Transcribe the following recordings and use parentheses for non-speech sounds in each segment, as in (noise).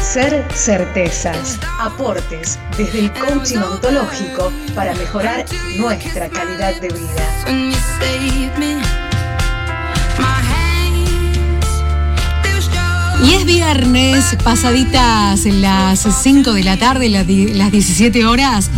Ser certezas, aportes desde el coaching ontológico para mejorar nuestra calidad de vida. Y es viernes, pasaditas las 5 de la tarde, las 17 horas.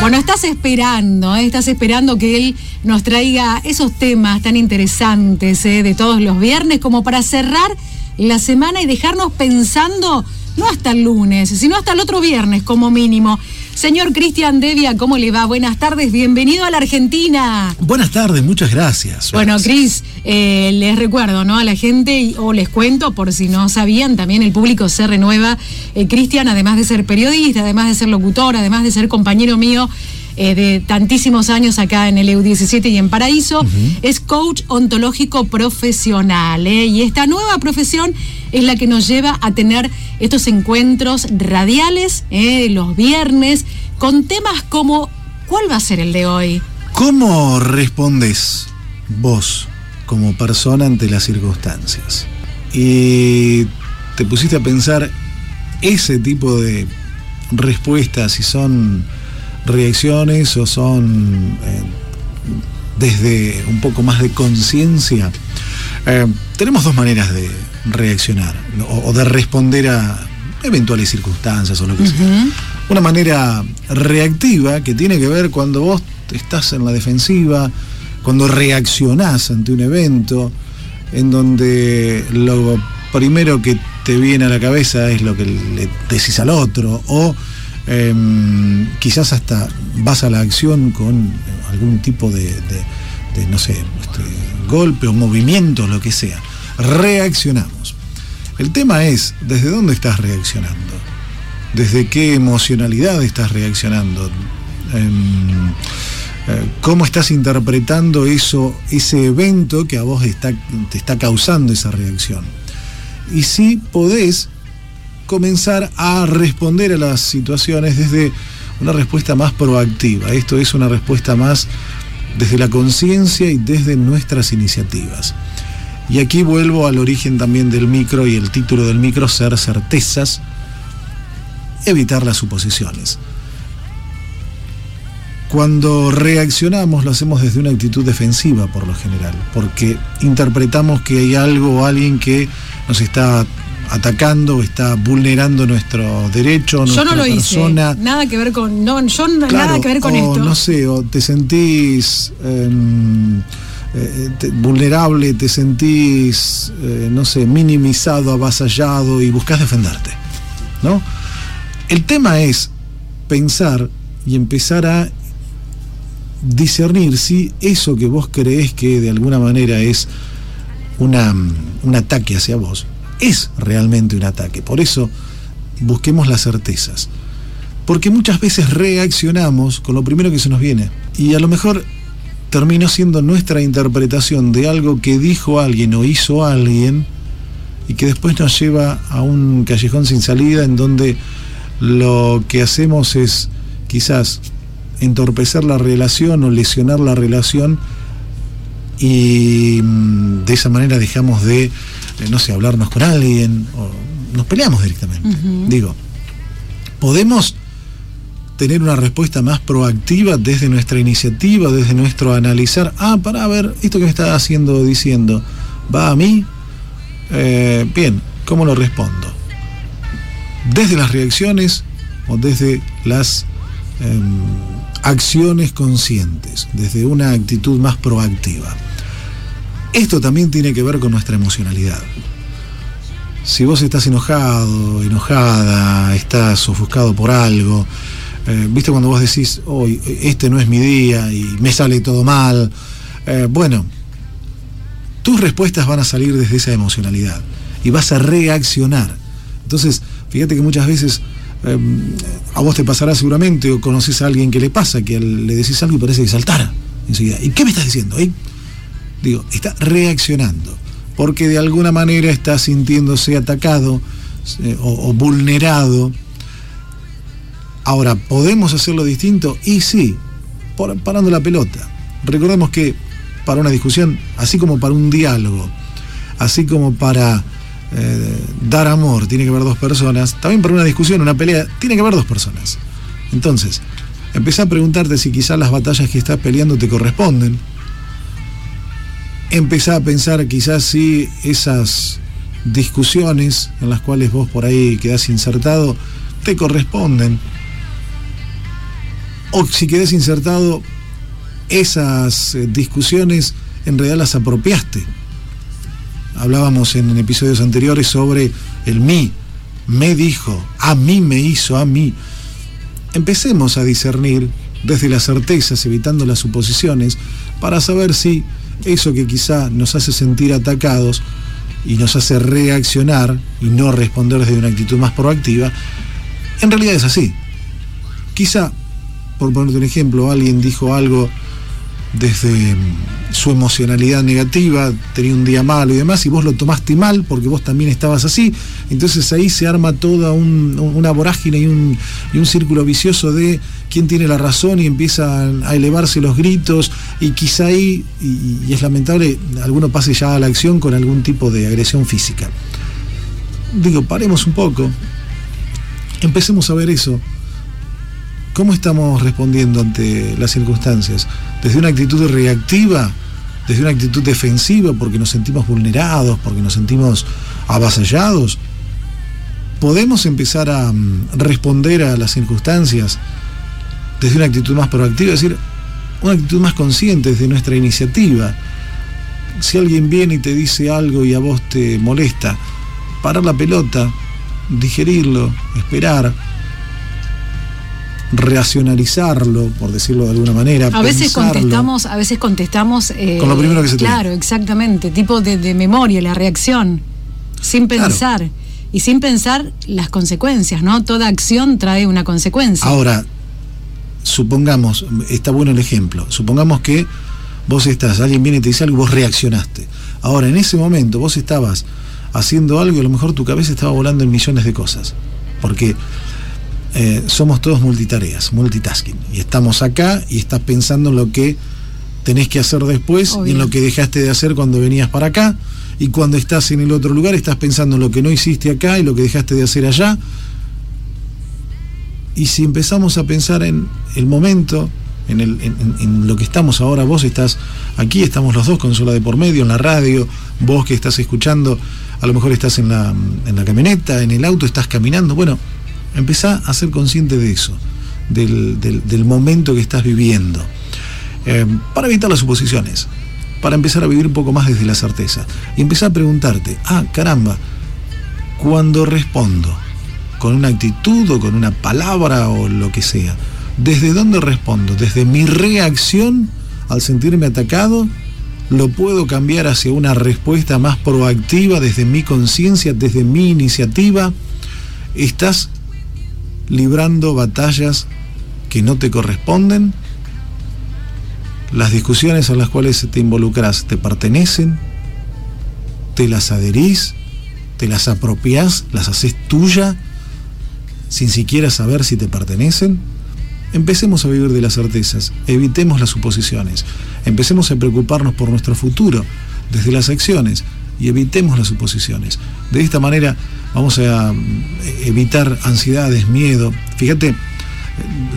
Bueno, estás esperando, ¿eh? estás esperando que él nos traiga esos temas tan interesantes ¿eh? de todos los viernes como para cerrar la semana y dejarnos pensando no hasta el lunes, sino hasta el otro viernes como mínimo. Señor Cristian Devia, ¿cómo le va? Buenas tardes, bienvenido a la Argentina. Buenas tardes, muchas gracias. Bueno, Cris, eh, les recuerdo ¿no? a la gente, o les cuento, por si no sabían, también el público se renueva. Eh, Cristian, además de ser periodista, además de ser locutor, además de ser compañero mío, eh, de tantísimos años acá en el EU17 y en Paraíso, es coach ontológico profesional. ¿eh? Y esta nueva profesión es la que nos lleva a tener estos encuentros radiales ¿eh? los viernes con temas como ¿cuál va a ser el de hoy? ¿Cómo respondes vos como persona ante las circunstancias? Y te pusiste a pensar ese tipo de respuestas, si son reacciones o son eh, desde un poco más de conciencia. Eh, tenemos dos maneras de reaccionar o, de responder a eventuales circunstancias o lo que sea. Una manera reactiva que tiene que ver cuando vos estás en la defensiva, cuando reaccionás ante un evento, en donde lo primero que te viene a la cabeza es lo que le decís al otro, o Em, quizás hasta vas a la acción con algún tipo de, no sé, este, golpe o movimiento, lo que sea. Reaccionamos. El tema es, ¿desde dónde estás reaccionando? ¿Desde qué emocionalidad estás reaccionando? Em, eh, ¿Cómo estás interpretando eso, ese evento que a vos está, te está causando esa reacción? Y si podés comenzar a responder a las situaciones desde una respuesta más proactiva. Esto es una respuesta más desde la conciencia y desde nuestras iniciativas. Y aquí vuelvo al origen también del micro y el título del micro, ser certezas, evitar las suposiciones. Cuando reaccionamos lo hacemos desde una actitud defensiva por lo general, porque interpretamos que hay algo o alguien que nos está atacando, está vulnerando nuestro derecho, yo no lo persona. Hice. Nada que ver con, no, yo nada que ver con esto. No sé, o te sentís em, eh, vulnerable, te sentís, eh, no sé, minimizado, avasallado y buscas defenderte, ¿no? El tema es pensar y empezar a discernir si eso que vos creés que de alguna manera es una, un ataque hacia vos, es realmente un ataque. Por eso busquemos las certezas. Porque muchas veces reaccionamos con lo primero que se nos viene. Y a lo mejor terminó siendo nuestra interpretación de algo que dijo alguien o hizo alguien y que después nos lleva a un callejón sin salida en donde lo que hacemos es quizás entorpecer la relación o lesionar la relación y mm, de esa manera dejamos de no sé, hablarnos con alguien, o nos peleamos directamente. Digo, podemos tener una respuesta más proactiva desde nuestra iniciativa, desde nuestro analizar, ah, para ver, esto que me está haciendo, diciendo, va a mí, eh, bien, ¿cómo lo respondo? Desde las reacciones o desde las em, acciones conscientes, desde una actitud más proactiva. Esto también tiene que ver con nuestra emocionalidad. Si vos estás enojado, enojada, estás ofuscado por algo, eh, viste cuando vos decís, hoy este no es mi día y me sale todo mal, eh, bueno, tus respuestas van a salir desde esa emocionalidad y vas a reaccionar. Entonces, fíjate que muchas veces eh, a vos te pasará seguramente o conoces a alguien que le pasa, que le decís algo y parece que saltara enseguida. ¿Y qué me estás diciendo? Digo, está reaccionando, porque de alguna manera está sintiéndose atacado eh, o, vulnerado. Ahora, ¿podemos hacerlo distinto? Y sí, parando la pelota. Recordemos que para una discusión, así como para un diálogo, así como para eh, dar amor, tiene que haber dos personas, también para una discusión, una pelea, tiene que haber dos personas. Entonces, empecé a preguntarte si quizás las batallas que estás peleando te corresponden. Empecé a pensar quizás si esas discusiones en las cuales vos por ahí quedás insertado te corresponden. O si quedás insertado, esas eh, discusiones en realidad las apropiaste. Hablábamos en episodios anteriores sobre el mí. Me dijo, a mí me hizo, a mí. Empecemos a discernir desde las certezas, evitando las suposiciones, para saber si eso que quizá nos hace sentir atacados y nos hace reaccionar y no responder desde una actitud más proactiva, en realidad es así. Quizá, por ponerte un ejemplo, alguien dijo algo desde mm, su emocionalidad negativa, tenía un día malo y demás, y vos lo tomaste mal porque vos también estabas así, entonces ahí se arma toda una vorágine y un, y un círculo vicioso de quién tiene la razón y empiezan a elevarse los gritos y quizá ahí, y, es lamentable, alguno pase ya a la acción con algún tipo de agresión física. Digo, paremos un poco, empecemos a ver eso. ¿Cómo estamos respondiendo ante las circunstancias? ¿Desde una actitud reactiva? ¿Desde una actitud defensiva porque nos sentimos vulnerados, porque nos sentimos avasallados? ¿Podemos empezar a mm, responder a las circunstancias desde una actitud más proactiva, es decir, una actitud más consciente desde nuestra iniciativa. Si alguien viene y te dice algo y a vos te molesta, parar la pelota, digerirlo, esperar, racionalizarlo, por decirlo de alguna manera. A veces contestamos, a veces contestamos eh, con lo primero que se Claro, exactamente, tipo de, memoria, la reacción, sin pensar. Y sin pensar las consecuencias, ¿no? Toda acción trae una consecuencia. Ahora, supongamos, está bueno el ejemplo, supongamos que vos estás, alguien viene y te dice algo y vos reaccionaste. Ahora, en ese momento vos estabas haciendo algo y a lo mejor tu cabeza estaba volando en millones de cosas. Porque eh, somos todos multitareas, multitasking. Y estamos acá y estás pensando en lo que tenés que hacer después y en lo que dejaste de hacer cuando venías para acá. Y cuando estás en el otro lugar estás pensando en lo que no hiciste acá y lo que dejaste de hacer allá y si empezamos a pensar en el momento, en, lo que estamos ahora, vos estás aquí, estamos los dos con sola de por medio, en la radio, vos que estás escuchando, a lo mejor estás en la, en la camioneta, en el auto, estás caminando, bueno, empezá a ser consciente de eso, del, momento que estás viviendo, eh, para evitar las suposiciones, para empezar a vivir un poco más desde la certeza, y empezar a preguntarte, ah, caramba, cuando respondo, con una actitud o con una palabra o lo que sea. ¿Desde dónde respondo? ¿Desde mi reacción al sentirme atacado? ¿Lo puedo cambiar hacia una respuesta más proactiva desde mi conciencia, desde mi iniciativa? ¿Estás librando batallas que no te corresponden? ¿Las discusiones a las cuales te involucras te pertenecen? ¿Te las adherís? ¿Te las apropiás? ¿Las haces tuya? sin siquiera saber si te pertenecen? Empecemos a vivir de las certezas, evitemos las suposiciones, empecemos a preocuparnos por nuestro futuro desde las acciones y evitemos las suposiciones. De esta manera vamos a eh, evitar ansiedades, miedo. Fíjate,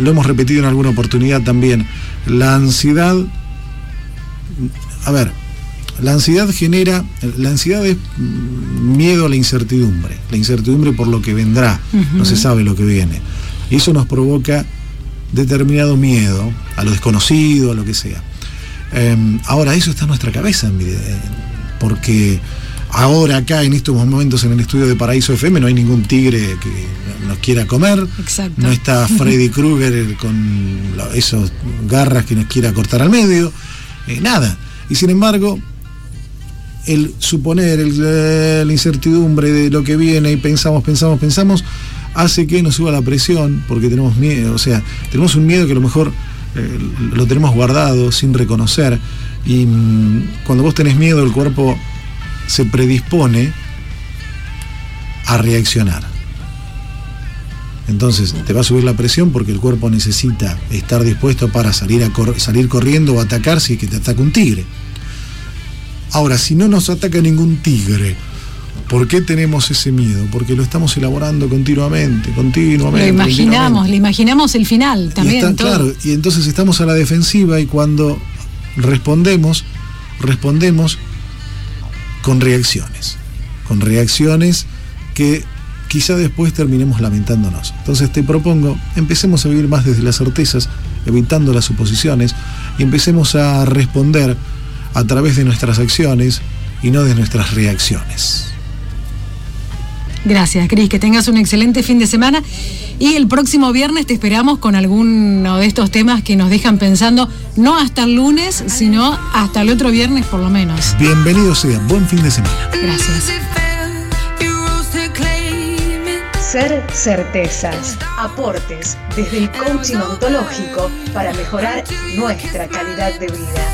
lo hemos repetido en alguna oportunidad también, la ansiedad, a ver, la ansiedad genera, la ansiedad es miedo a la incertidumbre, la incertidumbre por lo que vendrá, no se sabe lo que viene. Y eso nos provoca determinado miedo a lo desconocido, a lo que sea. Em, ahora, eso está en nuestra cabeza, porque ahora acá en estos momentos en el estudio de Paraíso FM no hay ningún tigre que nos quiera comer, no está Freddy (laughs) Krueger con esos garras que nos quiera cortar al medio, eh, nada. Y sin embargo, el suponer, la incertidumbre de lo que viene y pensamos, pensamos, pensamos, hace que nos suba la presión porque tenemos miedo, o sea, tenemos un miedo que a lo mejor eh, lo tenemos guardado sin reconocer y mm, cuando vos tenés miedo el cuerpo se predispone a reaccionar. Entonces te va a subir la presión porque el cuerpo necesita estar dispuesto para salir, a salir corriendo o atacar si es que te ataca un tigre. Ahora, si no nos ataca ningún tigre, ¿por qué tenemos ese miedo? Porque lo estamos elaborando continuamente, continuamente. Lo imaginamos, le imaginamos el final también. Claro, y entonces estamos a la defensiva y cuando respondemos, respondemos con reacciones, con reacciones que quizá después terminemos lamentándonos. Entonces te propongo, empecemos a vivir más desde las certezas, evitando las suposiciones, y empecemos a responder a través de nuestras acciones y no de nuestras reacciones. Gracias, Cris. Que tengas un excelente fin de semana. Y el próximo viernes te esperamos con alguno de estos temas que nos dejan pensando, no hasta el lunes, sino hasta el otro viernes por lo menos. Bienvenido sea. Buen fin de semana. Gracias. Ser certezas, aportes desde el coaching ontológico para mejorar nuestra calidad de vida.